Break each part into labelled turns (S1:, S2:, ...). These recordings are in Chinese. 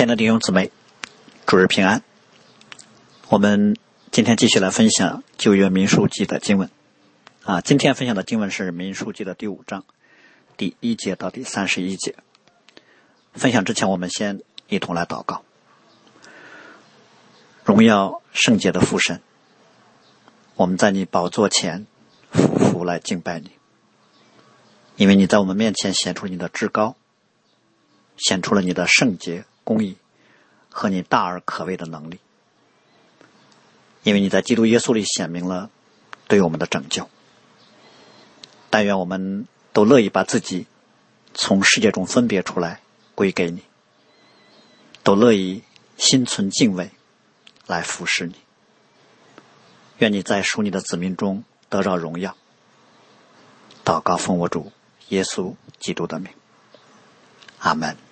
S1: 亲爱的弟兄姊妹，主日平安。我们今天继续来分享旧约民数记的经文。啊，今天分享的经文是民数记的第五章第一节到第三十一节。分享之前，我们先一同来祷告。荣耀圣洁的父神，我们在你宝座前俯伏来敬拜你，因为你在我们面前显出你的至高，显出了你的圣洁。公义和你大而可畏的能力，因为你在基督耶稣里显明了对我们的拯救。但愿我们都乐意把自己从世界中分别出来归给你，都乐意心存敬畏来服侍你。愿你在属你的子民中得到荣耀。祷告奉我主耶稣基督的名，阿门。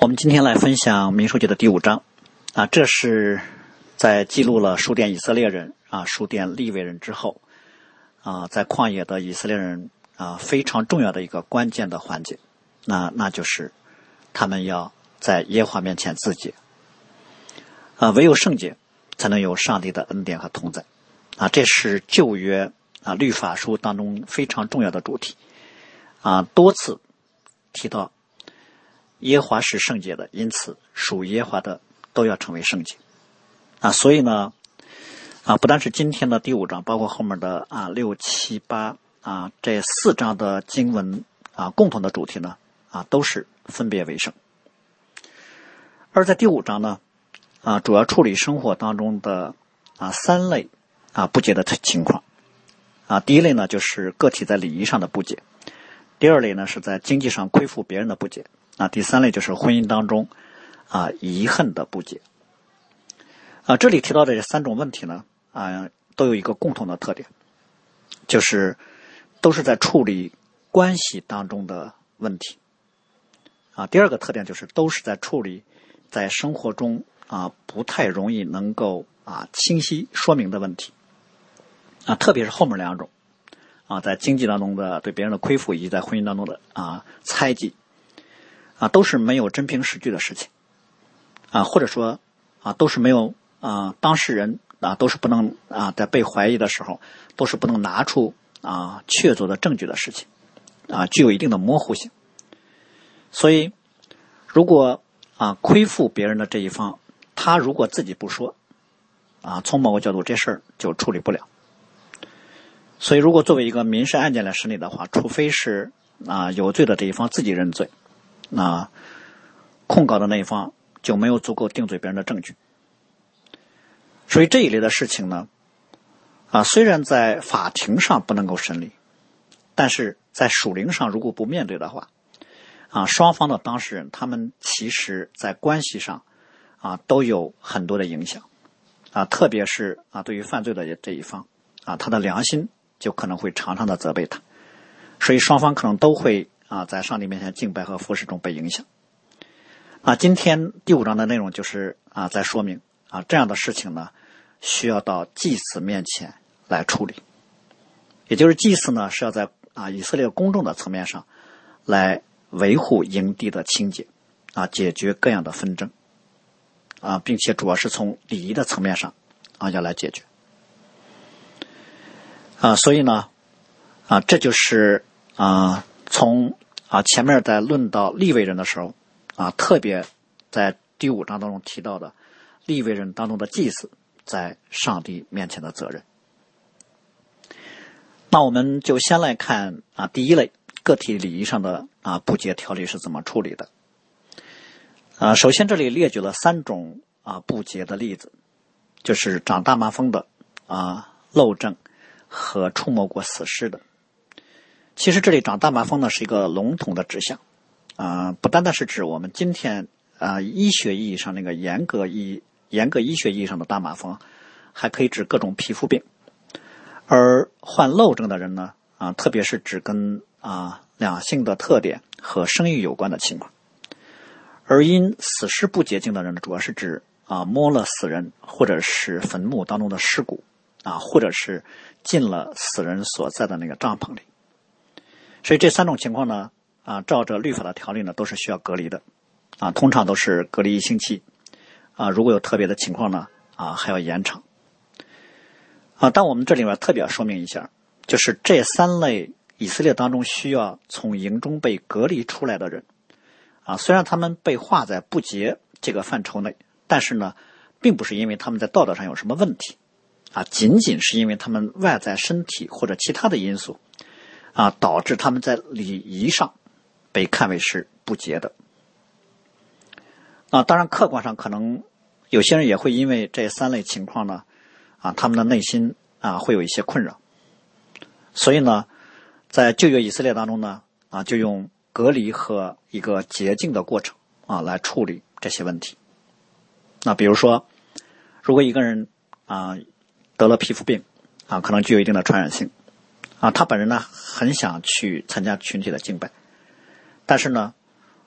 S1: 我们今天来分享民数记的第五章，啊，这是在记录了数点以色列人啊、数点利未人之后，啊，在旷野的以色列人啊非常重要的一个关键的环节，那那就是他们要在耶和华面前自洁，啊，唯有圣洁才能有上帝的恩典和同在，啊，这是旧约啊律法书当中非常重要的主题，啊，多次提到。耶华是圣洁的，因此属耶华的都要成为圣洁啊！所以呢，啊，不但是今天的第五章，包括后面的啊六七八啊这四章的经文啊，共同的主题呢啊都是分别为圣。而在第五章呢啊，主要处理生活当中的啊三类啊不洁的情况啊。第一类呢就是个体在礼仪上的不洁，第二类呢是在经济上亏负别人的不洁。那第三类就是婚姻当中啊遗恨的不解啊，这里提到的这三种问题呢啊都有一个共同的特点，就是都是在处理关系当中的问题啊。第二个特点就是都是在处理在生活中啊不太容易能够啊清晰说明的问题啊，特别是后面两种啊，在经济当中的对别人的亏负，以及在婚姻当中的啊猜忌。啊，都是没有真凭实据的事情，啊，或者说啊，都是没有啊，当事人啊，都是不能啊，在被怀疑的时候，都是不能拿出啊确凿的证据的事情，啊，具有一定的模糊性。所以，如果啊亏负别人的这一方，他如果自己不说，啊，从某个角度这事儿就处理不了。所以，如果作为一个民事案件来审理的话，除非是啊有罪的这一方自己认罪。那控告的那一方就没有足够定罪别人的证据，所以这一类的事情呢，啊，虽然在法庭上不能够审理，但是在属灵上如果不面对的话，啊，双方的当事人他们其实在关系上啊都有很多的影响，啊，特别是啊对于犯罪的这一方，啊，他的良心就可能会常常的责备他，所以双方可能都会。啊，在上帝面前敬拜和服侍中被影响。啊，今天第五章的内容就是啊，在说明啊这样的事情呢，需要到祭司面前来处理。也就是祭司呢是要在啊以色列公众的层面上，来维护营地的清洁，啊，解决各样的纷争，啊，并且主要是从礼仪的层面上啊要来解决。啊，所以呢，啊，这就是啊。从啊前面在论到立位人的时候，啊特别在第五章当中提到的立位人当中的祭司在上帝面前的责任。那我们就先来看啊第一类个体礼仪上的啊不洁条例是怎么处理的。啊，首先这里列举了三种啊不洁的例子，就是长大麻风的啊漏症和触摸过死尸的。其实这里长大麻风呢是一个笼统的指向，啊，不单单是指我们今天啊医学意义上那个严格医严格医学意义上的大麻风，还可以指各种皮肤病。而患漏症的人呢，啊，特别是指跟啊两性的特点和生育有关的情况。而因死尸不洁净的人呢，主要是指啊摸了死人或者是坟墓当中的尸骨，啊，或者是进了死人所在的那个帐篷里。所以这三种情况呢，啊，照着律法的条例呢，都是需要隔离的，啊，通常都是隔离一星期，啊，如果有特别的情况呢，啊，还要延长。啊，但我们这里面特别要说明一下，就是这三类以色列当中需要从营中被隔离出来的人，啊，虽然他们被划在不洁这个范畴内，但是呢，并不是因为他们在道德上有什么问题，啊，仅仅是因为他们外在身体或者其他的因素，啊，导致他们在礼仪上被看为是不洁的。啊，当然客观上可能有些人也会因为这三类情况呢。啊，他们的内心啊会有一些困扰，所以呢，在旧约以色列当中呢，啊就用隔离和一个洁净的过程啊来处理这些问题。那比如说，如果一个人啊得了皮肤病啊，可能具有一定的传染性啊，他本人呢很想去参加群体的敬拜，但是呢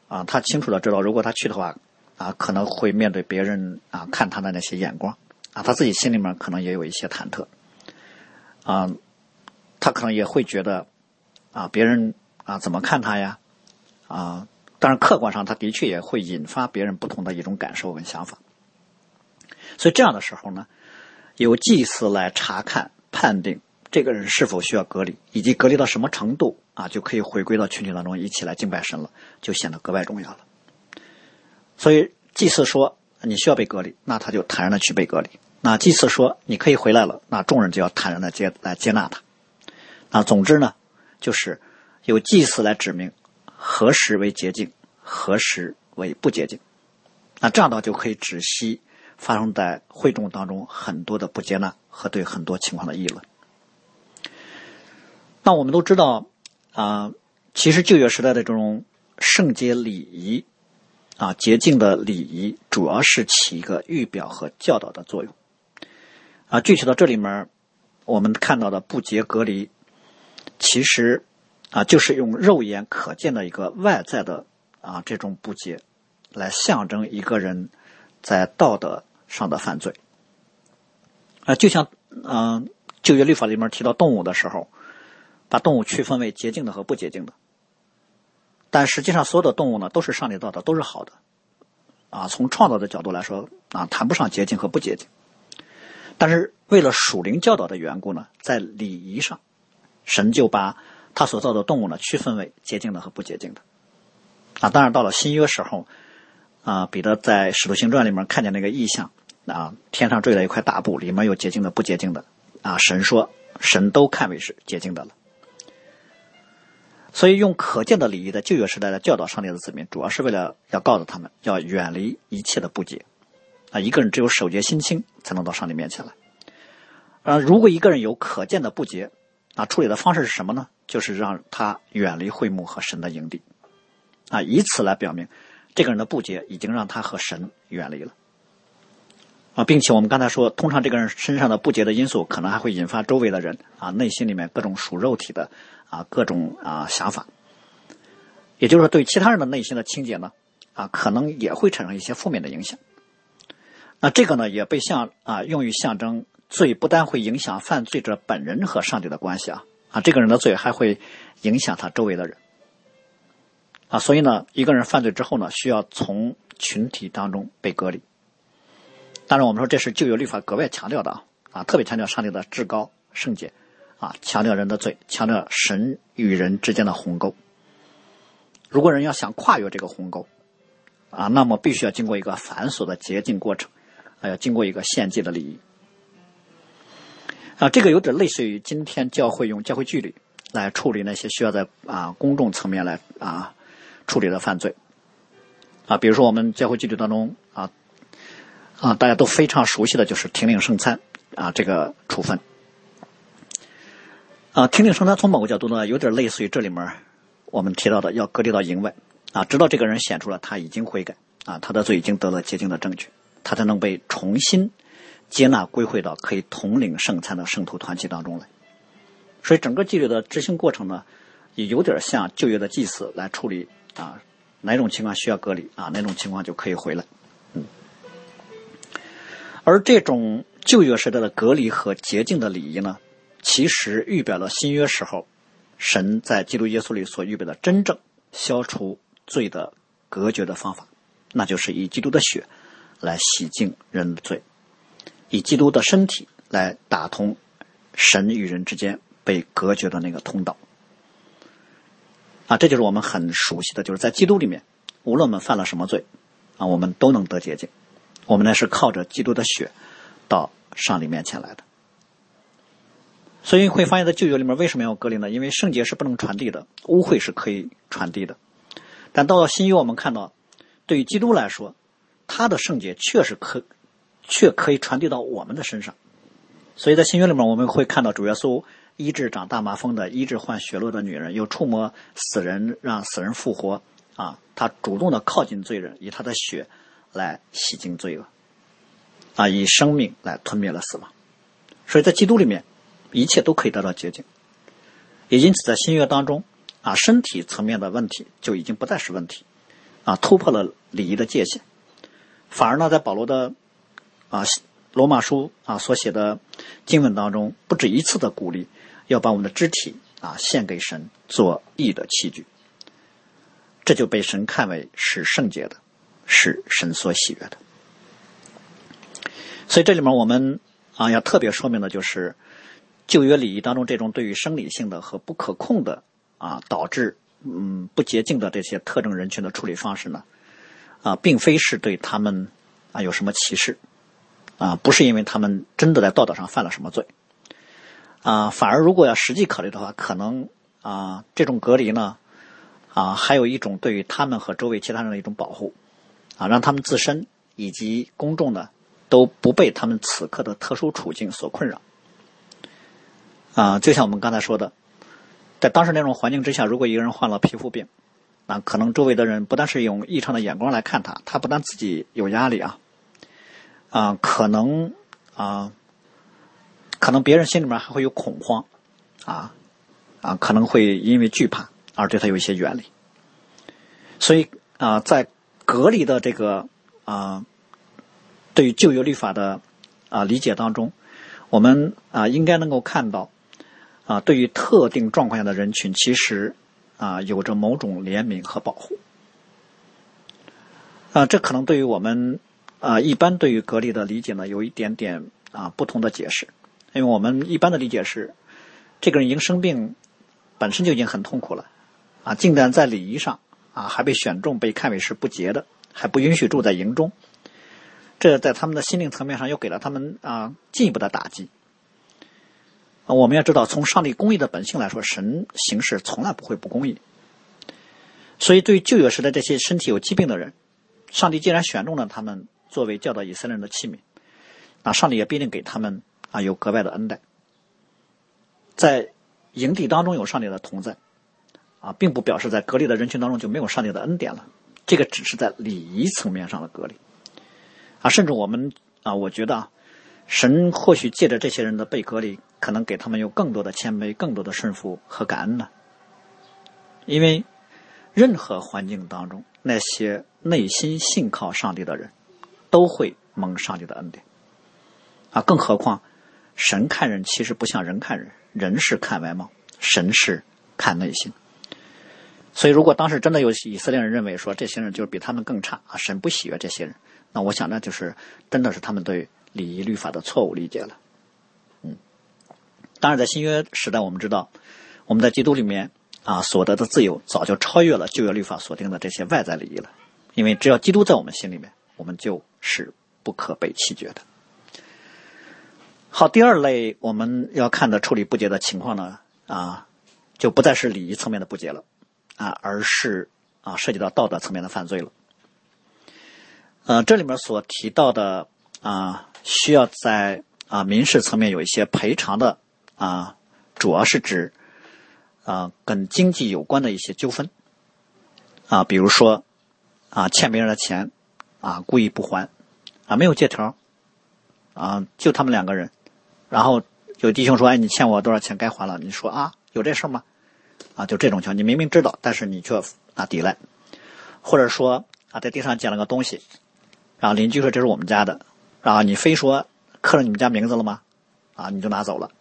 S1: 啊他清楚的知道，如果他去的话啊，可能会面对别人啊看他的那些眼光。啊，他自己心里面可能也有一些忐忑，啊，他可能也会觉得，啊，别人啊怎么看他呀？啊，当然客观上他的确也会引发别人不同的一种感受跟想法。所以这样的时候呢，由祭司来查看判定这个人是否需要隔离，以及隔离到什么程度啊，就可以回归到群体当中一起来敬拜神了，就显得格外重要了。所以祭祀说。你需要被隔离，那他就坦然的去被隔离。那祭祀说你可以回来了，那众人就要坦然的接来接纳他。那总之呢，就是由祭祀来指明何时为洁净，何时为不洁净。那这样的话就可以止息发生在会众当中很多的不接纳和对很多情况的议论。那我们都知道啊，其实旧约时代的这种圣洁礼仪。啊，洁净的礼仪主要是起一个预表和教导的作用。啊，具体到这里面，我们看到的不洁隔离，其实啊，就是用肉眼可见的一个外在的啊这种不洁，来象征一个人在道德上的犯罪。啊，就像嗯旧约律法里面提到动物的时候，把动物区分为洁净的和不洁净的。但实际上，所有的动物呢都是上帝造的，都是好的，啊，从创造的角度来说，啊，谈不上洁净和不洁净。但是为了属灵教导的缘故呢，在礼仪上，神就把他所造的动物呢区分为洁净的和不洁净的。啊，当然到了新约时候，啊，彼得在使徒行传里面看见那个异象，啊，天上坠了一块大布，里面有洁净的、不洁净的，啊，神说，神都看为是洁净的了。所以，用可见的礼仪在旧约时代来教导上帝的子民，主要是为了要告诉他们，要远离一切的不洁。啊，一个人只有守洁心清，才能到上帝面前来。啊，如果一个人有可见的不洁，啊，处理的方式是什么呢？就是让他远离会幕和神的营地。啊，以此来表明，这个人的不洁已经让他和神远离了。啊，并且我们刚才说，通常这个人身上的不洁的因素，可能还会引发周围的人啊内心里面各种属肉体的。啊，各种啊想法，也就是说，对其他人的内心的清洁呢，啊，可能也会产生一些负面的影响。那这个呢，也被象啊用于象征罪，不但会影响犯罪者本人和上帝的关系啊，啊，这个人的罪还会影响他周围的人。啊，所以呢，一个人犯罪之后呢，需要从群体当中被隔离。当然，我们说这是旧约律法格外强调的啊，啊，特别强调上帝的至高圣洁。啊，强调人的罪，强调神与人之间的鸿沟。如果人要想跨越这个鸿沟，啊，那么必须要经过一个繁琐的洁净过程，还要经过一个献祭的礼仪。啊，这个有点类似于今天教会用教会纪律来处理那些需要在啊公众层面来啊处理的犯罪。啊，比如说我们教会纪律当中啊啊大家都非常熟悉的就是停领圣餐啊这个处分。啊，听令圣餐从某个角度呢，有点类似于这里面我们提到的要隔离到营外啊，直到这个人显出了他已经悔改啊，他的罪已经得了洁净的证据，他才能被重新接纳归回到可以统领圣餐的圣徒团体当中来。所以整个纪律的执行过程呢，也有点像旧约的祭祀来处理啊，哪种情况需要隔离啊，哪种情况就可以回来。嗯，而这种旧约时代的隔离和洁净的礼仪呢？其实预表了新约时候，神在基督耶稣里所预备的真正消除罪的隔绝的方法，那就是以基督的血来洗净人的罪，以基督的身体来打通神与人之间被隔绝的那个通道。啊，这就是我们很熟悉的，就是在基督里面，无论我们犯了什么罪，啊，我们都能得洁净。我们呢是靠着基督的血到上帝面前来的。所以会发现，在旧约里面为什么要隔离呢？因为圣洁是不能传递的，污秽是可以传递的。但到了新约，我们看到，对于基督来说，他的圣洁确实可，却可以传递到我们的身上。所以在新约里面，我们会看到主耶稣医治长大麻风的，医治患血漏的女人，又触摸死人，让死人复活。啊，他主动的靠近罪人，以他的血来洗净罪恶，啊，以生命来吞灭了死亡。所以在基督里面。一切都可以得到洁净，也因此在新约当中，啊，身体层面的问题就已经不再是问题，啊，突破了礼仪的界限，反而呢，在保罗的啊罗马书啊所写的经文当中，不止一次的鼓励要把我们的肢体啊献给神做义的器具，这就被神看为是圣洁的，是神所喜悦的。所以这里面我们啊要特别说明的就是。旧约礼仪当中，这种对于生理性的和不可控的啊，导致嗯不洁净的这些特征人群的处理方式呢，啊，并非是对他们啊有什么歧视，啊，不是因为他们真的在道德上犯了什么罪，啊，反而如果要实际考虑的话，可能啊这种隔离呢，啊还有一种对于他们和周围其他人的一种保护，啊，让他们自身以及公众呢都不被他们此刻的特殊处境所困扰。啊，就像我们刚才说的，在当时那种环境之下，如果一个人患了皮肤病，那可能周围的人不但是用异常的眼光来看他，他不但自己有压力啊，啊，可能啊，可能别人心里面还会有恐慌，啊，啊，可能会因为惧怕而对他有一些远离。所以啊，在隔离的这个啊，对于旧约律法的啊理解当中，我们啊应该能够看到。啊，对于特定状况下的人群，其实啊有着某种怜悯和保护。啊，这可能对于我们啊一般对于隔离的理解呢，有一点点啊不同的解释。因为我们一般的理解是，这个人已经生病，本身就已经很痛苦了，啊，竟然在礼仪上啊还被选中，被看为是不洁的，还不允许住在营中，这在他们的心灵层面上又给了他们啊进一步的打击。啊，我们要知道，从上帝公义的本性来说，神行事从来不会不公义。所以，对旧约时代这些身体有疾病的人，上帝既然选中了他们作为教导以色列人的器皿，那上帝也必定给他们啊有格外的恩待。在营地当中有上帝的同在，啊，并不表示在隔离的人群当中就没有上帝的恩典了。这个只是在礼仪层面上的隔离。啊，甚至我们啊，我觉得啊。神或许借着这些人的被隔离，可能给他们有更多的谦卑、更多的顺服和感恩呢。因为任何环境当中，那些内心信靠上帝的人，都会蒙上帝的恩典。啊，更何况神看人其实不像人看人，人是看外貌，神是看内心。所以，如果当时真的有以色列人认为说这些人就是比他们更差啊，神不喜悦这些人，那我想那就是真的是他们对。礼仪律法的错误理解了，嗯，当然，在新约时代，我们知道，我们在基督里面啊所得的自由，早就超越了旧约律法所定的这些外在礼仪了。因为只要基督在我们心里面，我们就是不可被弃绝的。好，第二类我们要看的处理不洁的情况呢，啊，就不再是礼仪层面的不洁了，啊，而是啊涉及到道德层面的犯罪了。呃，这里面所提到的啊。需要在啊民事层面有一些赔偿的啊，主要是指啊跟经济有关的一些纠纷啊，比如说啊欠别人的钱啊故意不还啊没有借条啊就他们两个人，然后有弟兄说哎你欠我多少钱该还了，你说啊有这事吗？啊就这种情况，你明明知道，但是你却啊抵赖，或者说啊在地上捡了个东西，然后邻居说这是我们家的。啊，你非说刻了你们家名字了吗？啊，你就拿走了，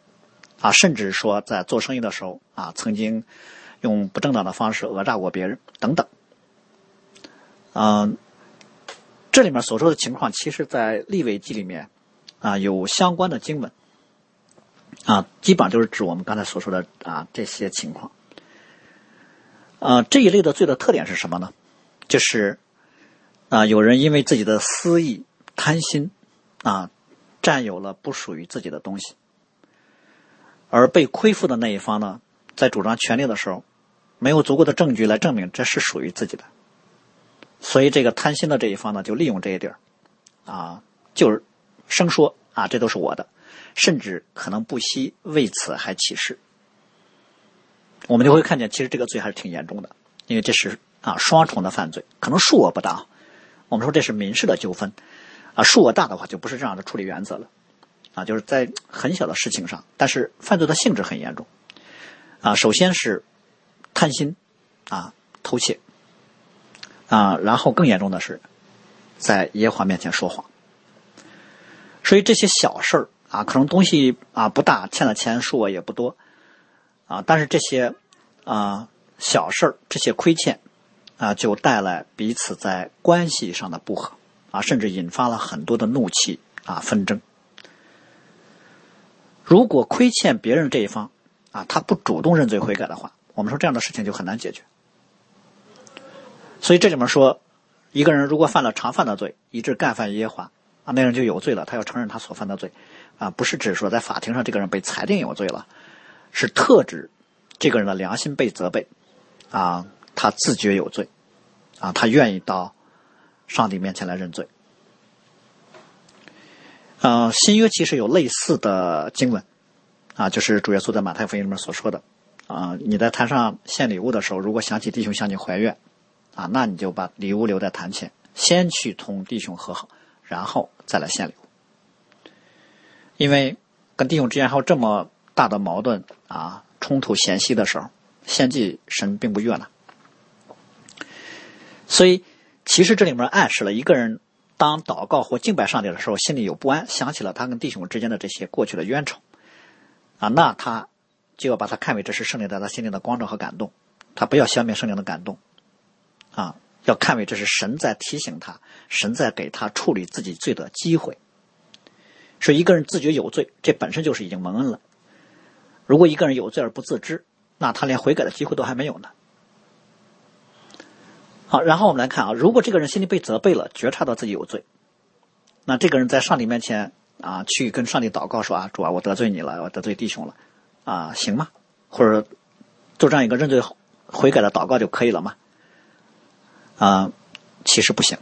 S1: 啊，甚至说在做生意的时候啊，曾经用不正当的方式讹诈过别人等等。嗯，这里面所说的情况，其实在立位记里面啊有相关的经文啊，基本上就是指我们刚才所说的啊这些情况。啊，这一类的罪的特点是什么呢？就是啊，有人因为自己的私意、贪心啊，占有了不属于自己的东西，而被亏负的那一方呢，在主张权利的时候，没有足够的证据来证明这是属于自己的，所以这个贪心的这一方呢，就利用这一点啊，就是生说啊，这都是我的，甚至可能不惜为此还起誓。我们就会看见，其实这个罪还是挺严重的，因为这是啊双重的犯罪，可能数额不大。我们说这是民事的纠纷，啊数额大的话就不是这样的处理原则了，啊就是在很小的事情上，但是犯罪的性质很严重，啊首先是贪心，啊偷窃，啊然后更严重的是在耶和华面前说谎。所以这些小事儿啊，可能东西啊不大，欠的钱数额也不多。啊，但是这些啊小事儿，这些亏欠啊，就带来彼此在关系上的不和啊，甚至引发了很多的怒气啊纷争。如果亏欠别人这一方啊，他不主动认罪悔改的话，我们说这样的事情就很难解决。所以这里面说，一个人如果犯了常犯的罪，以致干犯耶华啊，那人就有罪了，他要承认他所犯的罪啊，不是指说在法庭上这个人被裁定有罪了。是特指这个人的良心被责备，啊，他自觉有罪，啊，他愿意到上帝面前来认罪。呃，新约其实有类似的经文，啊，就是主耶稣在马太福音里面所说的，啊，你在坛上献礼物的时候，如果想起弟兄向你怀怨，啊，那你就把礼物留在坛前，先去同弟兄和好，然后再来献礼物，因为跟弟兄之间还有这么。大的矛盾啊，冲突嫌隙的时候，献祭神并不悦纳。所以，其实这里面暗示了一个人当祷告或敬拜上帝的时候，心里有不安，想起了他跟弟兄之间的这些过去的冤仇啊，那他就要把他看为这是圣灵在他心灵的光照和感动，他不要消灭圣灵的感动啊，要看为这是神在提醒他，神在给他处理自己罪的机会。是一个人自觉有罪，这本身就是已经蒙恩了。如果一个人有罪而不自知，那他连悔改的机会都还没有呢。好，然后我们来看啊，如果这个人心里被责备了，觉察到自己有罪，那这个人在上帝面前啊，去跟上帝祷告说啊，主啊，我得罪你了，我得罪弟兄了，啊，行吗？或者做这样一个认罪悔改的祷告就可以了吗？啊，其实不行。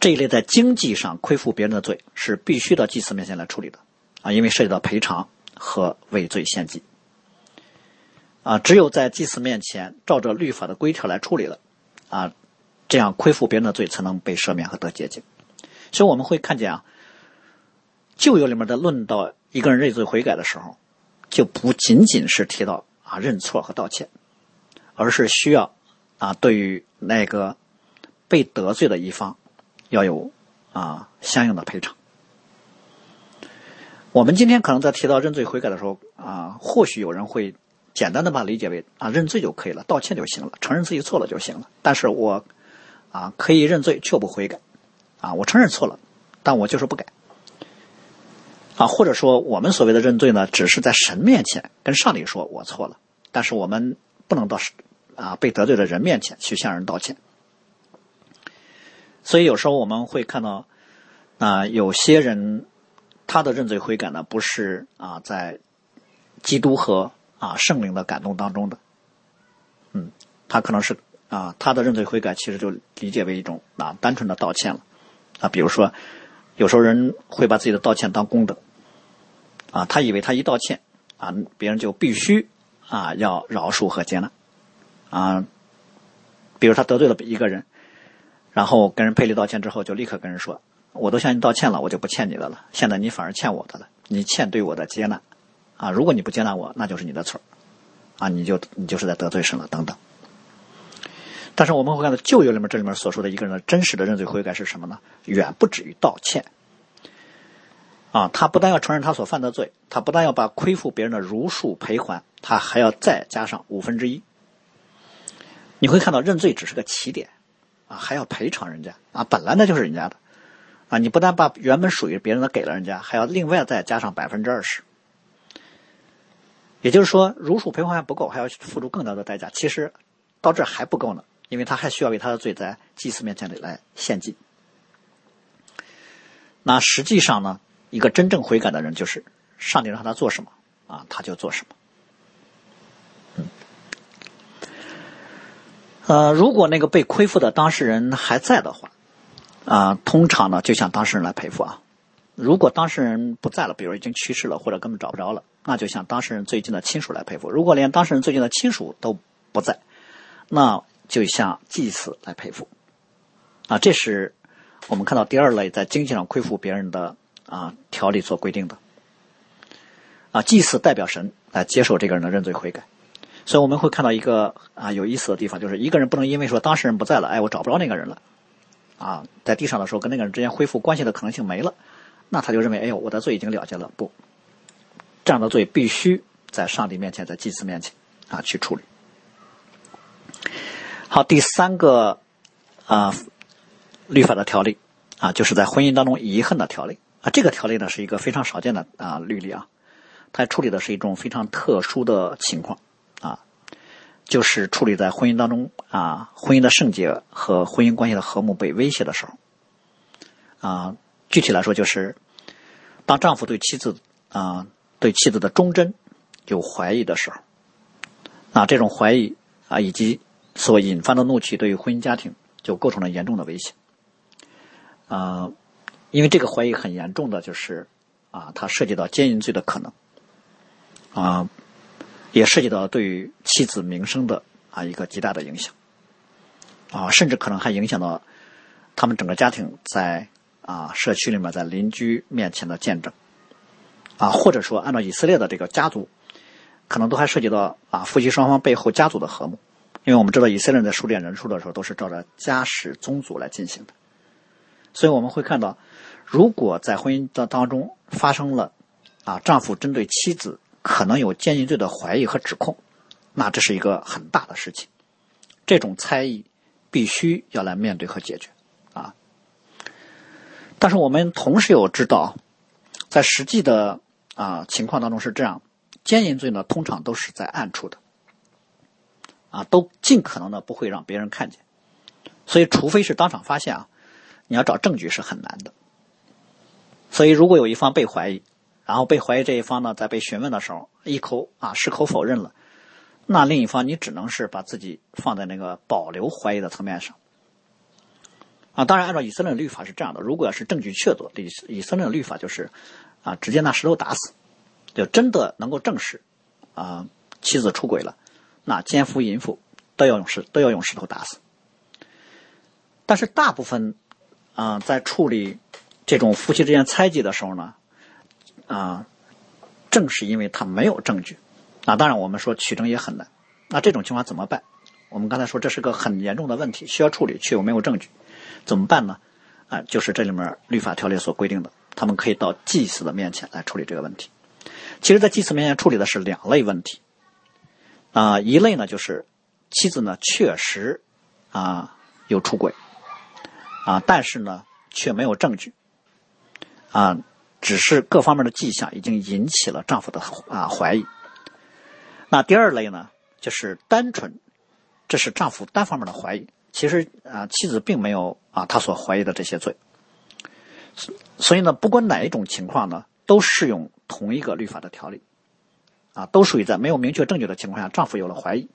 S1: 这一类在经济上亏负别人的罪是必须到祭司面前来处理的啊，因为涉及到赔偿。和畏罪献祭啊，只有在祭司面前照着律法的规条来处理了啊，这样亏负别人的罪才能被赦免和得洁净。所以我们会看见啊，旧约里面的论到一个人认罪悔改的时候，就不仅仅是提到啊认错和道歉，而是需要啊对于那个被得罪的一方要有啊相应的赔偿。我们今天可能在提到认罪悔改的时候啊，或许有人会简单的把理解为啊认罪就可以了，道歉就行了，承认自己错了就行了。但是我啊可以认罪却不悔改啊，我承认错了，但我就是不改啊。或者说我们所谓的认罪呢，只是在神面前跟上帝说我错了，但是我们不能到啊被得罪的人面前去向人道歉。所以有时候我们会看到啊有些人。他的认罪悔改呢，不是啊，在基督和啊圣灵的感动当中的，嗯，他可能是啊，他的认罪悔改其实就理解为一种啊单纯的道歉了啊。比如说，有时候人会把自己的道歉当功德啊，他以为他一道歉啊，别人就必须啊要饶恕和接纳啊。比如他得罪了一个人，然后跟人赔礼道歉之后，就立刻跟人说。我都向你道歉了，我就不欠你的了。现在你反而欠我的了，你欠对我的接纳，啊，如果你不接纳我，那就是你的错啊，你就你就是在得罪神了，等等。但是我们会看到旧约里面这里面所说的一个人的真实的认罪悔改是什么呢？远不止于道歉，啊，他不但要承认他所犯的罪，他不但要把亏负别人的如数赔还，他还要再加上五分之一，你会看到认罪只是个起点，啊，还要赔偿人家啊，本来那就是人家的，啊，你不但把原本属于别人的给了人家，还要另外再加上百分之二十。也就是说，如数赔还不够，还要付出更大的代价。其实到这还不够呢，因为他还需要为他的罪在祭司面前里来献祭。那实际上呢，一个真正悔改的人，就是上帝让他做什么啊，他就做什么。呃，如果那个被亏负的当事人还在的话，啊，通常呢就向当事人来赔付啊。如果当事人不在了，比如已经去世了，或者根本找不着了。那就向当事人最近的亲属来赔付。如果连当事人最近的亲属都不在，那就向祭祀来赔付。啊，这是我们看到第二类在经济上亏负别人的啊条例所规定的。啊，祭祀代表神来接受这个人的认罪悔改。所以我们会看到一个啊有意思的地方，就是一个人不能因为说当事人不在了，哎，我找不着那个人了，啊，在地上的时候跟那个人之间恢复关系的可能性没了，那他就认为，哎呦，我的罪已经了结了，不。这样的罪必须在上帝面前，在祭司面前啊去处理。好，第三个啊律法的条例啊，就是在婚姻当中遗恨的条例啊。这个条例呢是一个非常少见的啊律例啊，它处理的是一种非常特殊的情况啊，就是处理在婚姻当中啊，婚姻的圣洁和婚姻关系的和睦被威胁的时候啊。具体来说，就是当丈夫对妻子啊。对妻子的忠贞有怀疑的时候，那这种怀疑啊，以及所引发的怒气，对于婚姻家庭就构成了严重的威胁。啊，因为这个怀疑很严重的就是啊，它涉及到奸淫罪的可能，啊，也涉及到对于妻子名声的啊一个极大的影响，啊，甚至可能还影响到他们整个家庭在啊社区里面在邻居面前的见证。啊，或者说按照以色列的这个家族，可能都还涉及到啊夫妻双方背后家族的和睦，因为我们知道以色列人在数点人数的时候都是照着家史宗族来进行的，所以我们会看到，如果在婚姻的当中发生了啊丈夫针对妻子可能有奸淫罪的怀疑和指控，那这是一个很大的事情，这种猜疑必须要来面对和解决啊，但是我们同时又知道，在实际的。啊，情况当中是这样，奸淫罪呢，通常都是在暗处的，啊，都尽可能的不会让别人看见，所以除非是当场发现啊，你要找证据是很难的。所以如果有一方被怀疑，然后被怀疑这一方呢，在被询问的时候一口啊矢口否认了，那另一方你只能是把自己放在那个保留怀疑的层面上。啊，当然按照以色列的律法是这样的，如果要是证据确凿，以以色列的律法就是。啊，直接拿石头打死，就真的能够证实啊妻子出轨了，那奸夫淫妇都要用石都要用石头打死。但是大部分啊在处理这种夫妻之间猜忌的时候呢，啊正是因为他没有证据，啊当然我们说取证也很难，那这种情况怎么办？我们刚才说这是个很严重的问题，需要处理却又没有证据，怎么办呢？啊，就是这里面律法条例所规定的。他们可以到祭司的面前来处理这个问题。其实，在祭司面前处理的是两类问题，啊，一类呢就是妻子呢确实啊有出轨，啊，但是呢却没有证据，啊，只是各方面的迹象已经引起了丈夫的啊怀疑。那第二类呢，就是单纯这是丈夫单方面的怀疑，其实啊妻子并没有啊他所怀疑的这些罪。所以呢，不管哪一种情况呢，都适用同一个律法的条例，啊，都属于在没有明确证据的情况下，丈夫有了怀疑，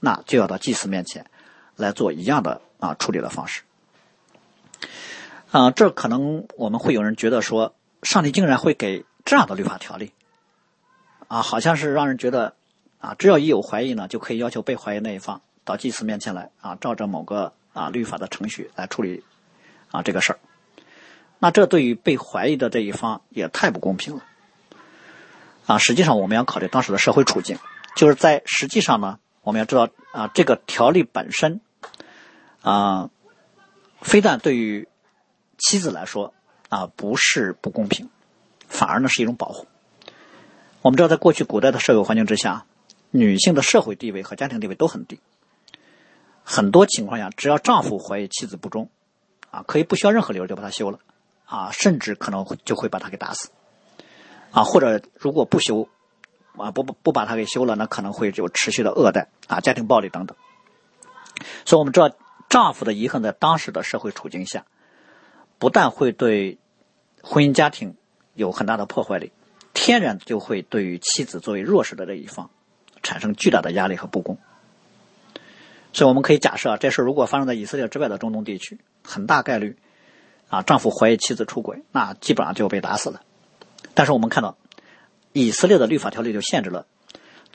S1: 那就要到祭司面前来做一样的啊处理的方式。啊，这可能我们会有人觉得说，上帝竟然会给这样的律法条例，啊，好像是让人觉得啊，只要一有怀疑呢，就可以要求被怀疑那一方到祭司面前来啊，照着某个啊律法的程序来处理啊这个事儿。那这对于被怀疑的这一方也太不公平了，啊！实际上我们要考虑当时的社会处境，就是在实际上呢，我们要知道啊，这个条例本身啊，非但对于妻子来说啊不是不公平，反而呢是一种保护。我们知道，在过去古代的社会环境之下，女性的社会地位和家庭地位都很低，很多情况下，只要丈夫怀疑妻子不忠，啊，可以不需要任何理由就把她休了，啊，甚至可能就会把他给打死，啊，或者如果不休，啊，不不不把他给休了，那可能会有持续的恶待，啊，家庭暴力等等。所以我们知道，丈夫的遗恨在当时的社会处境下，不但会对婚姻家庭有很大的破坏力，天然就会对于妻子作为弱势的这一方产生巨大的压力和不公。所以我们可以假设，这事如果发生在以色列之外的中东地区，很大概率，啊，丈夫怀疑妻子出轨，那基本上就被打死了。但是我们看到，以色列的律法条例就限制了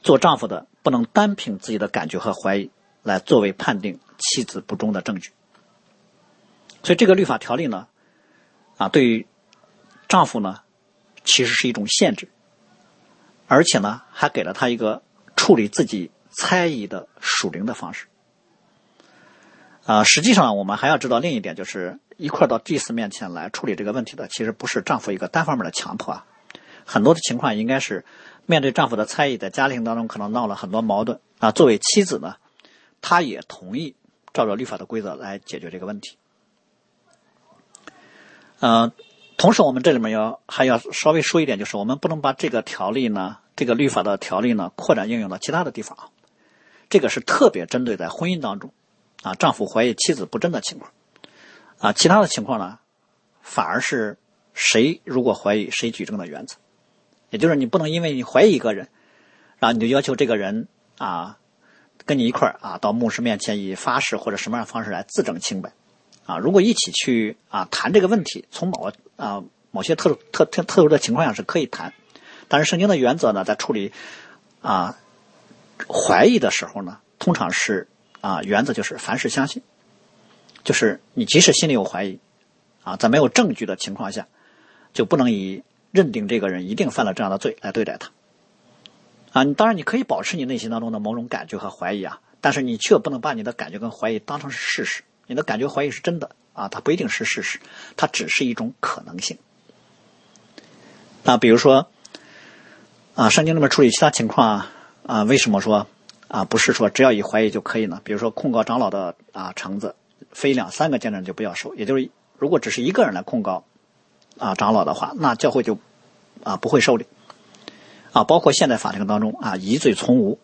S1: 做丈夫的不能单凭自己的感觉和怀疑来作为判定妻子不忠的证据。所以这个律法条例呢，啊，对于丈夫呢，其实是一种限制，而且呢，还给了他一个处理自己猜疑的属灵的方式。啊，实际上我们还要知道另一点，就是一块到祭司面前来处理这个问题的，其实不是丈夫一个单方面的强迫啊。很多的情况应该是面对丈夫的猜疑，在家庭当中可能闹了很多矛盾啊。作为妻子呢，她也同意照着律法的规则来解决这个问题。嗯，同时我们这里面要还要稍微说一点，就是我们不能把这个条例呢，这个律法的条例呢，扩展应用到其他的地方。这个是特别针对在婚姻当中。啊，丈夫怀疑妻子不贞的情况，啊，其他的情况呢，反而是谁如果怀疑谁举证的原则，也就是你不能因为你怀疑一个人，然后你就要求这个人啊，跟你一块儿啊到牧师面前以发誓或者什么样的方式来自证清白，啊，如果一起去啊谈这个问题，从某啊某些特殊特特特殊的情况下是可以谈，但是圣经的原则呢，在处理啊怀疑的时候呢，通常是。啊，原则就是凡事相信，就是你即使心里有怀疑，啊，在没有证据的情况下，就不能以认定这个人一定犯了这样的罪来对待他。啊，你当然你可以保持你内心当中的某种感觉和怀疑啊，但是你却不能把你的感觉跟怀疑当成是事实。你的感觉怀疑是真的啊，它不一定是事实，它只是一种可能性。那，比如说，啊，圣经里面处理其他情况啊，啊，为什么说？啊，不是说只要一怀疑就可以呢。比如说控告长老的啊橙子，非两三个见证人就不要收。也就是如果只是一个人来控告啊长老的话，那教会就啊不会受理。啊，包括现在法庭当中啊疑罪从无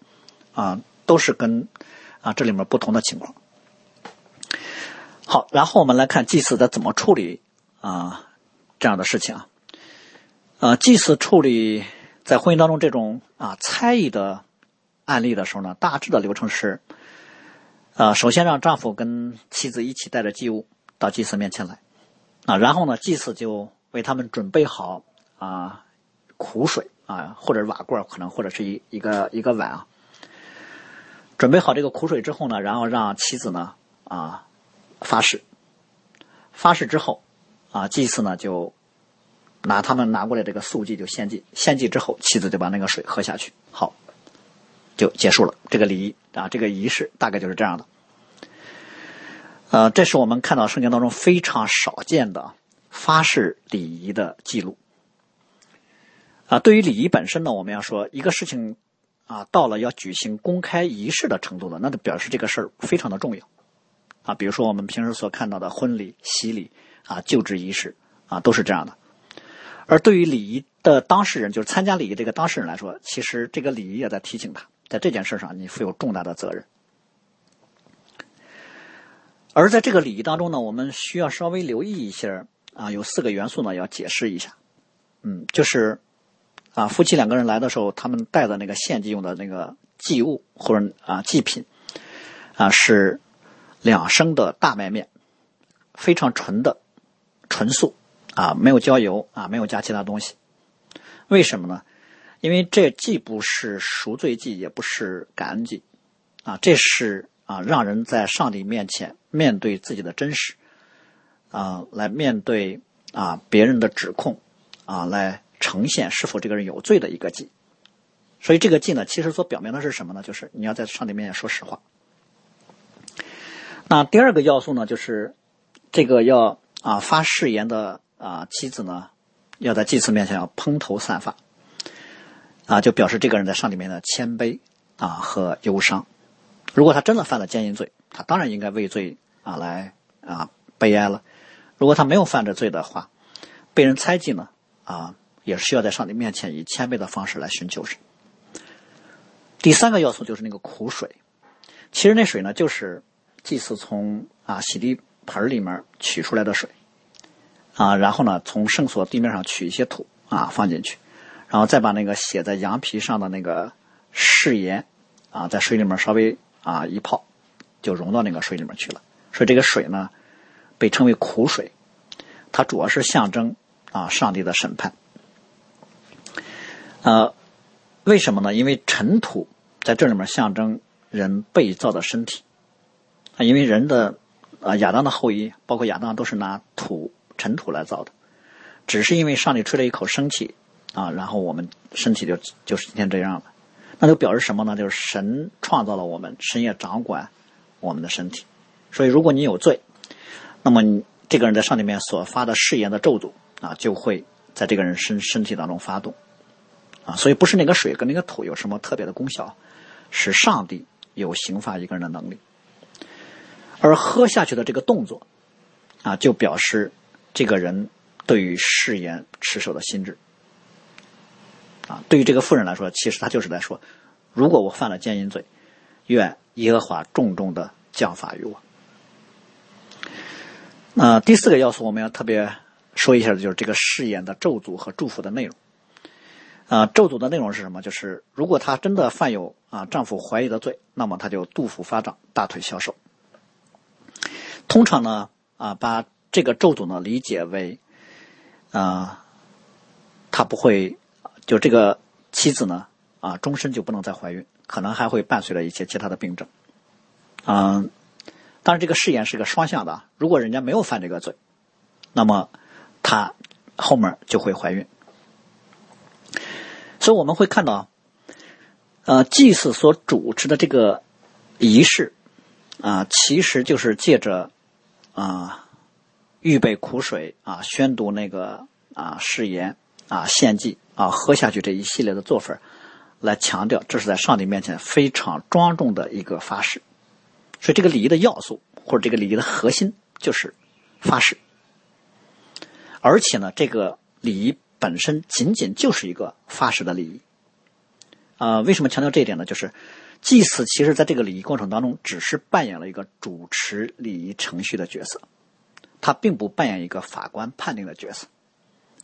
S1: 啊，都是跟啊这里面不同的情况。好，然后我们来看祭祀的怎么处理啊这样的事情啊。呃，祭祀处理在婚姻当中这种啊猜疑的。案例的时候呢，大致的流程是，呃，首先让丈夫跟妻子一起带着祭物到祭司面前来，啊，然后呢，祭司就为他们准备好啊苦水啊，或者瓦罐，可能或者是一一个一个碗啊，准备好这个苦水之后呢，然后让妻子呢啊发誓，发誓之后啊，祭司呢就拿他们拿过来这个素祭就献祭，献祭之后，妻子就把那个水喝下去，好。就结束了这个礼仪啊，这个仪式大概就是这样的。呃，这是我们看到圣经当中非常少见的发誓礼仪的记录。啊，对于礼仪本身呢，我们要说一个事情啊，到了要举行公开仪式的程度了，那就表示这个事儿非常的重要。啊，比如说我们平时所看到的婚礼、洗礼啊、就职仪式啊，都是这样的。而对于礼仪的当事人，就是参加礼仪这个当事人来说，其实这个礼仪也在提醒他。在这件事上，你负有重大的责任。而在这个礼仪当中呢，我们需要稍微留意一下啊，有四个元素呢，要解释一下。嗯，就是啊，夫妻两个人来的时候，他们带的那个献祭用的那个祭物或者啊祭品啊，是两升的大麦面，非常纯的纯素啊，没有浇油啊，没有加其他东西。为什么呢？因为这既不是赎罪祭，也不是感恩祭，啊，这是啊，让人在上帝面前面对自己的真实，啊，来面对啊别人的指控，啊，来呈现是否这个人有罪的一个祭。所以这个祭呢，其实所表明的是什么呢？就是你要在上帝面前说实话。那第二个要素呢，就是这个要啊发誓言的啊妻子呢，要在祭司面前要蓬头散发。啊，就表示这个人在上帝面前的谦卑啊和忧伤。如果他真的犯了奸淫罪他当然应该为罪啊来啊悲哀了。如果他没有犯这罪的话，被人猜忌呢啊，也是需要在上帝面前以谦卑的方式来寻求神。第三个要素就是那个苦水，其实那水呢就是祭祀从啊洗涤盆里面取出来的水啊，然后呢从圣所地面上取一些土啊放进去，然后再把那个写在羊皮上的那个誓言啊在水里面稍微啊一泡，就融到那个水里面去了。所以这个水呢被称为苦水，它主要是象征啊上帝的审判。呃，为什么呢？因为尘土在这里面象征人被造的身体啊，因为人的啊亚当的后裔，包括亚当都是拿土尘土来造的，只是因为上帝吹了一口生气啊，然后我们身体就就是今天这样了。那就表示什么呢？就是神创造了我们，神也掌管我们的身体。所以，如果你有罪，那么你这个人在上帝面所发的誓言的咒诅啊，就会在这个人身身体当中发动。啊，所以不是那个水跟那个土有什么特别的功效，是上帝有刑罚一个人的能力，而喝下去的这个动作，啊，就表示这个人对于誓言持守的心智。啊，对于这个妇人来说，其实他就是在说，如果我犯了奸淫罪，愿耶和华重重的降罚于我。那第四个要素，我们要特别说一下的就是这个誓言的咒诅和祝福的内容。啊，咒诅的内容是什么？就是如果她真的犯有啊丈夫怀疑的罪，那么她就肚腹发胀，大腿消瘦。通常呢，啊，把这个咒诅呢理解为，啊，她不会，就这个妻子呢，啊，终身就不能再怀孕，可能还会伴随着一些其他的病症。嗯，当然这个誓言是个双向的，如果人家没有犯这个罪，那么她后面就会怀孕。所以我们会看到，呃，祭祀所主持的这个仪式啊，其实就是借着啊预备苦水啊，宣读那个啊誓言啊献祭啊喝下去这一系列的做法，来强调这是在上帝面前非常庄重的一个发誓。所以这个礼仪的要素或者这个礼仪的核心就是发誓，而且呢，这个礼仪。本身仅仅就是一个发誓的礼仪，啊，为什么强调这一点呢？就是祭祀其实在这个礼仪过程当中，只是扮演了一个主持礼仪程序的角色，他并不扮演一个法官判定的角色。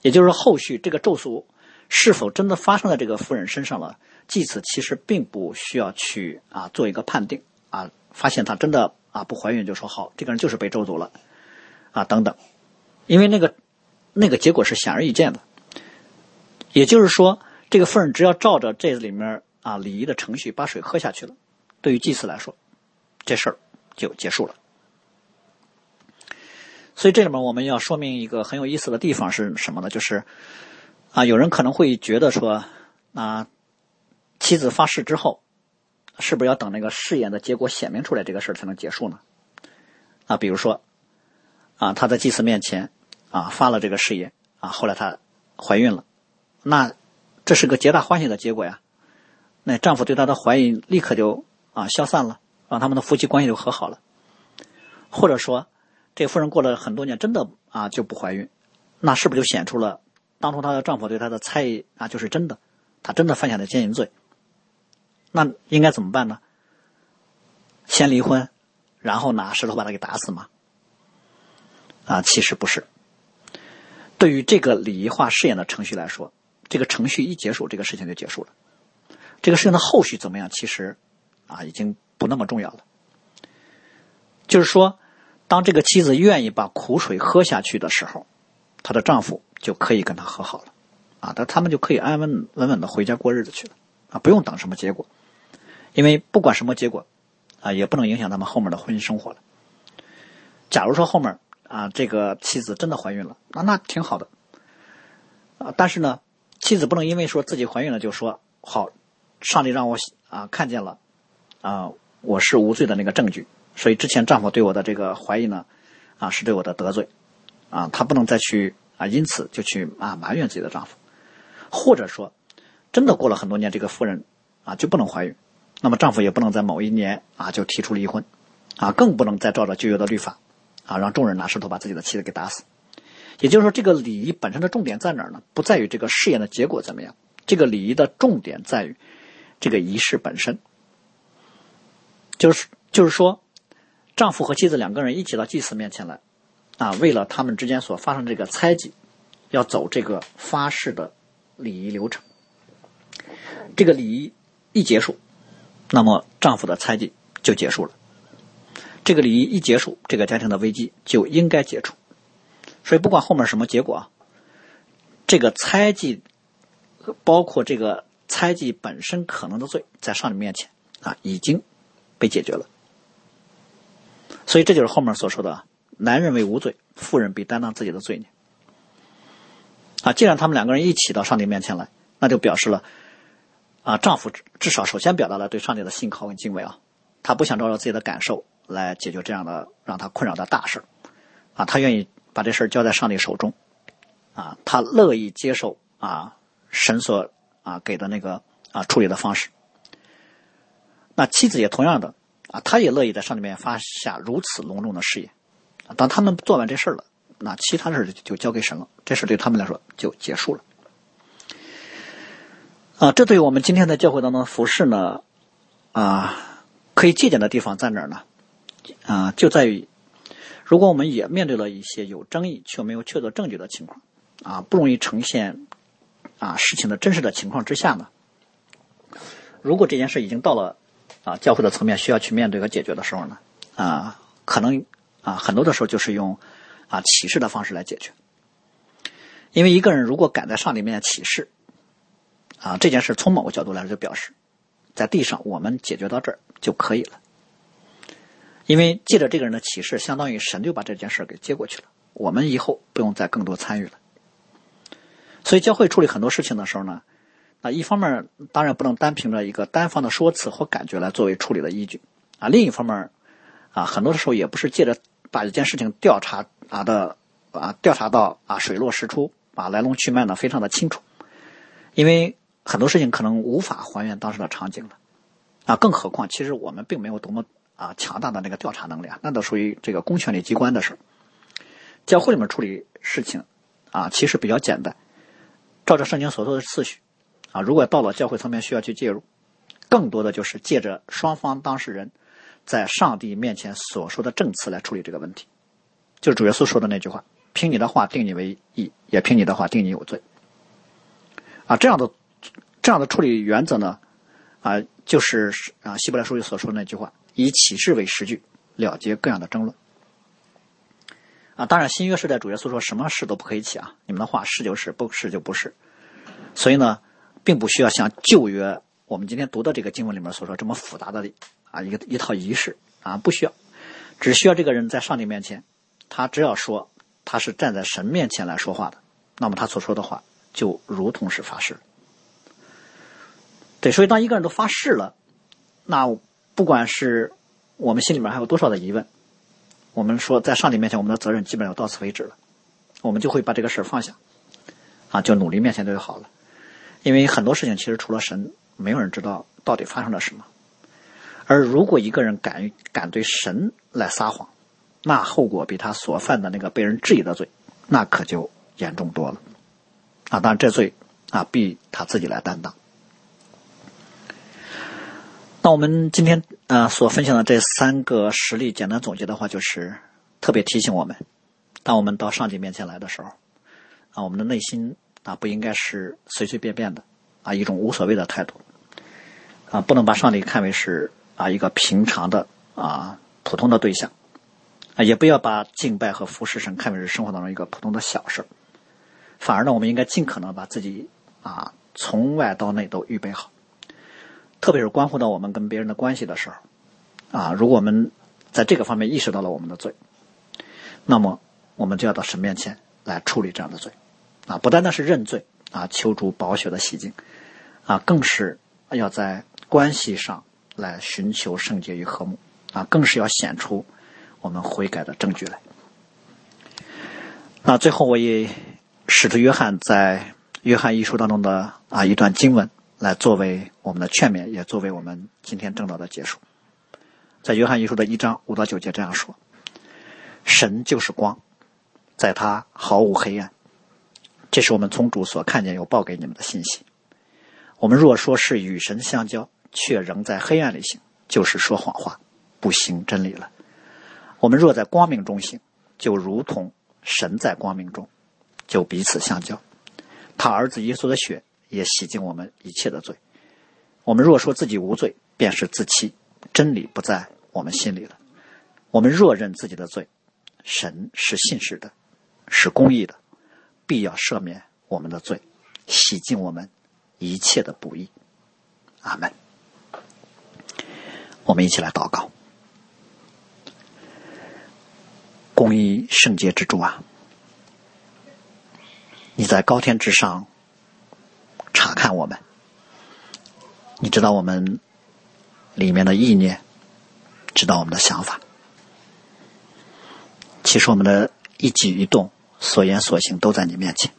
S1: 也就是，后续这个咒诅是否真的发生在这个夫人身上了，祭祀其实并不需要去啊做一个判定啊，发现她真的啊不怀孕就说好，这个人就是被咒诅了啊等等，因为那个那个结果是显而易见的。也就是说，这个妇人只要照着这里面啊礼仪的程序把水喝下去了，对于祭祀来说，这事儿就结束了。所以这里面我们要说明一个很有意思的地方是什么呢？就是啊，有人可能会觉得说，啊，妻子发誓之后，是不是要等那个誓言的结果显明出来，这个事儿才能结束呢？啊，比如说啊，她在祭司面前啊发了这个誓言啊，后来她怀孕了。那这是个皆大欢喜的结果呀，那丈夫对她的怀疑立刻就啊消散了，让他们的夫妻关系就和好了。或者说，这夫人过了很多年，真的啊就不怀孕，那是不是就显出了当初她的丈夫对她的猜疑啊就是真的，她真的犯下了奸淫罪？那应该怎么办呢？先离婚，然后拿石头把她给打死吗？啊，其实不是。对于这个礼仪化誓言的程序来说。这个程序一结束，这个事情就结束了。这个事情的后续怎么样，其实啊已经不那么重要了。就是说，当这个妻子愿意把苦水喝下去的时候，她的丈夫就可以跟他和好了，啊，那他们就可以安安稳稳的回家过日子去了，啊，不用等什么结果，因为不管什么结果，啊，也不能影响他们后面的婚姻生活了。假如说后面啊这个妻子真的怀孕了，那那挺好的，啊，但是呢。妻子不能因为说自己怀孕了就说好，上帝让我啊看见了啊我是无罪的那个证据，所以之前丈夫对我的这个怀疑呢啊是对我的得罪啊，她不能再去啊因此就去啊埋怨自己的丈夫，或者说真的过了很多年这个夫人啊就不能怀孕，那么丈夫也不能在某一年啊就提出离婚啊，更不能再照着旧约的律法啊，让众人拿石头把自己的妻子给打死。也就是说，这个礼仪本身的重点在哪儿呢？不在于这个试验的结果怎么样，这个礼仪的重点在于这个仪式本身。就是就是说，丈夫和妻子两个人一起到祭司面前来，啊，为了他们之间所发生这个猜忌，要走这个发誓的礼仪流程。这个礼仪一结束，那么丈夫的猜忌就结束了。这个礼仪一结束，这个家庭的危机就应该解除。所以，不管后面什么结果啊，这个猜忌，包括这个猜忌本身可能的罪，在上帝面前啊，已经。被解决了，所以这就是后面所说的“男人为无罪，妇人必担当自己的罪孽”。啊，既然他们两个人一起到上帝面前来，那就表示了，啊，丈夫至少首先表达了对上帝的信靠跟敬畏啊，他不想照着自己的感受来解决这样的让他困扰的大事啊，他愿意把这事交在上帝手中，啊，他乐意接受啊神所啊给的那个啊处理的方式。那妻子也同样的啊，她也乐意在上帝面前发下如此隆重的誓言。当他们做完这事儿了，那其他事就交给神了，这事对他们来说就结束了。啊，这对于我们今天在教会当中服饰呢，啊，可以借鉴的地方在哪儿呢？啊，就在于，如果我们也面对了一些有争议却没有确凿证据的情况，啊，不容易呈现啊事情的真实的情况之下呢，如果这件事已经到了。啊，教会的层面需要去面对和解决的时候呢，啊，可能啊很多的时候就是用啊启示的方式来解决。因为一个人如果敢在上帝面前启示，啊，这件事从某个角度来说就表示，在地上我们解决到这儿就可以了。因为借着这个人的启示，相当于神就把这件事给接过去了，我们以后不用再更多参与了。所以教会处理很多事情的时候呢。啊，一方面当然不能单凭着一个单方的说辞或感觉来作为处理的依据，啊，另一方面，啊，很多的时候也不是借着把一件事情调查啊的啊调查到啊水落石出，啊来龙去脉呢非常的清楚，因为很多事情可能无法还原当时的场景了，啊，更何况其实我们并没有多么啊强大的那个调查能力啊，那都属于这个公权力机关的事教会里面处理事情啊，其实比较简单，照着圣经所说的次序。啊，如果到了教会层面需要去介入，更多的就是借着双方当事人在上帝面前所说的证词来处理这个问题，就是主耶稣说的那句话：“凭你的话定你为义，也凭你的话定你有罪。”啊，这样的这样的处理原则呢，啊，就是啊希伯来书里所说的那句话：“以启示为实据，了结各样的争论。”啊，当然新约时代主耶稣说什么事都不可以起啊，你们的话是就是，不是就不是，所以呢。并不需要像旧约我们今天读的这个经文里面所说这么复杂的啊一个一套仪式啊不需要，只需要这个人在上帝面前，他只要说他是站在神面前来说话的，那么他所说的话就如同是发誓。对，所以当一个人都发誓了，那不管是我们心里面还有多少的疑问，我们说在上帝面前我们的责任基本上到此为止了，我们就会把这个事儿放下，啊，就努力面前就好了。因为很多事情其实除了神，没有人知道到底发生了什么。而如果一个人敢敢对神来撒谎，那后果比他所犯的那个被人质疑的罪，那可就严重多了。啊，当然这罪啊，必他自己来担当。那我们今天啊所分享的这三个实例，简单总结的话，就是特别提醒我们，当我们到上帝面前来的时候，啊，我们的内心。啊，不应该是随随便便的，啊，一种无所谓的态度，啊，不能把上帝看为是啊一个平常的啊普通的对象，啊，也不要把敬拜和服侍神看为是生活当中一个普通的小事反而呢，我们应该尽可能把自己啊从外到内都预备好，特别是关乎到我们跟别人的关系的时候，啊，如果我们在这个方面意识到了我们的罪，那么我们就要到神面前来处理这样的罪。啊，不单单是认罪啊，求主保血的洗净，啊，更是要在关系上来寻求圣洁与和睦，啊，更是要显出我们悔改的证据来。那最后，我以使徒约翰在约翰一书当中的啊一段经文来作为我们的劝勉，也作为我们今天正道的结束。在约翰一书的一章五到九节这样说：“神就是光，在他毫无黑暗。”这是我们从主所看见又报给你们的信息。我们若说是与神相交，却仍在黑暗里行，就是说谎话，不行真理了。我们若在光明中行，就如同神在光明中，就彼此相交。他儿子耶稣的血也洗净我们一切的罪。我们若说自己无罪，便是自欺，真理不在我们心里了。我们若认自己的罪，神是信实的，是公义的。必要赦免我们的罪，洗净我们一切的不义。阿门。我们一起来祷告。公义圣洁之主啊，你在高天之上查看我们，你知道我们里面的意念，知道我们的想法。其实我们的一举一动。所言所行都在你面前。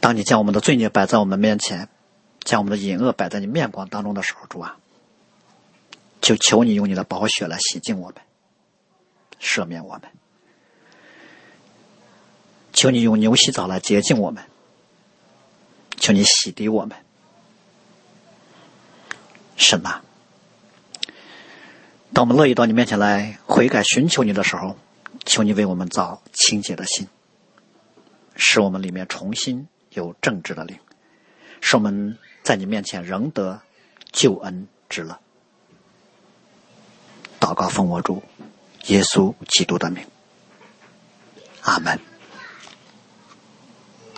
S1: 当你将我们的罪孽摆在我们面前，将我们的隐恶摆在你面光当中的时候，主啊，就求你用你的宝血来洗净我们，赦免我们；求你用牛洗澡来洁净我们；求你洗涤我们。神呐，当我们乐意到你面前来悔改、寻求你的时候。求你为我们造清洁的心，使我们里面重新有正直的灵，使我们在你面前仍得救恩之乐。祷告奉我主耶稣基督的名，阿门。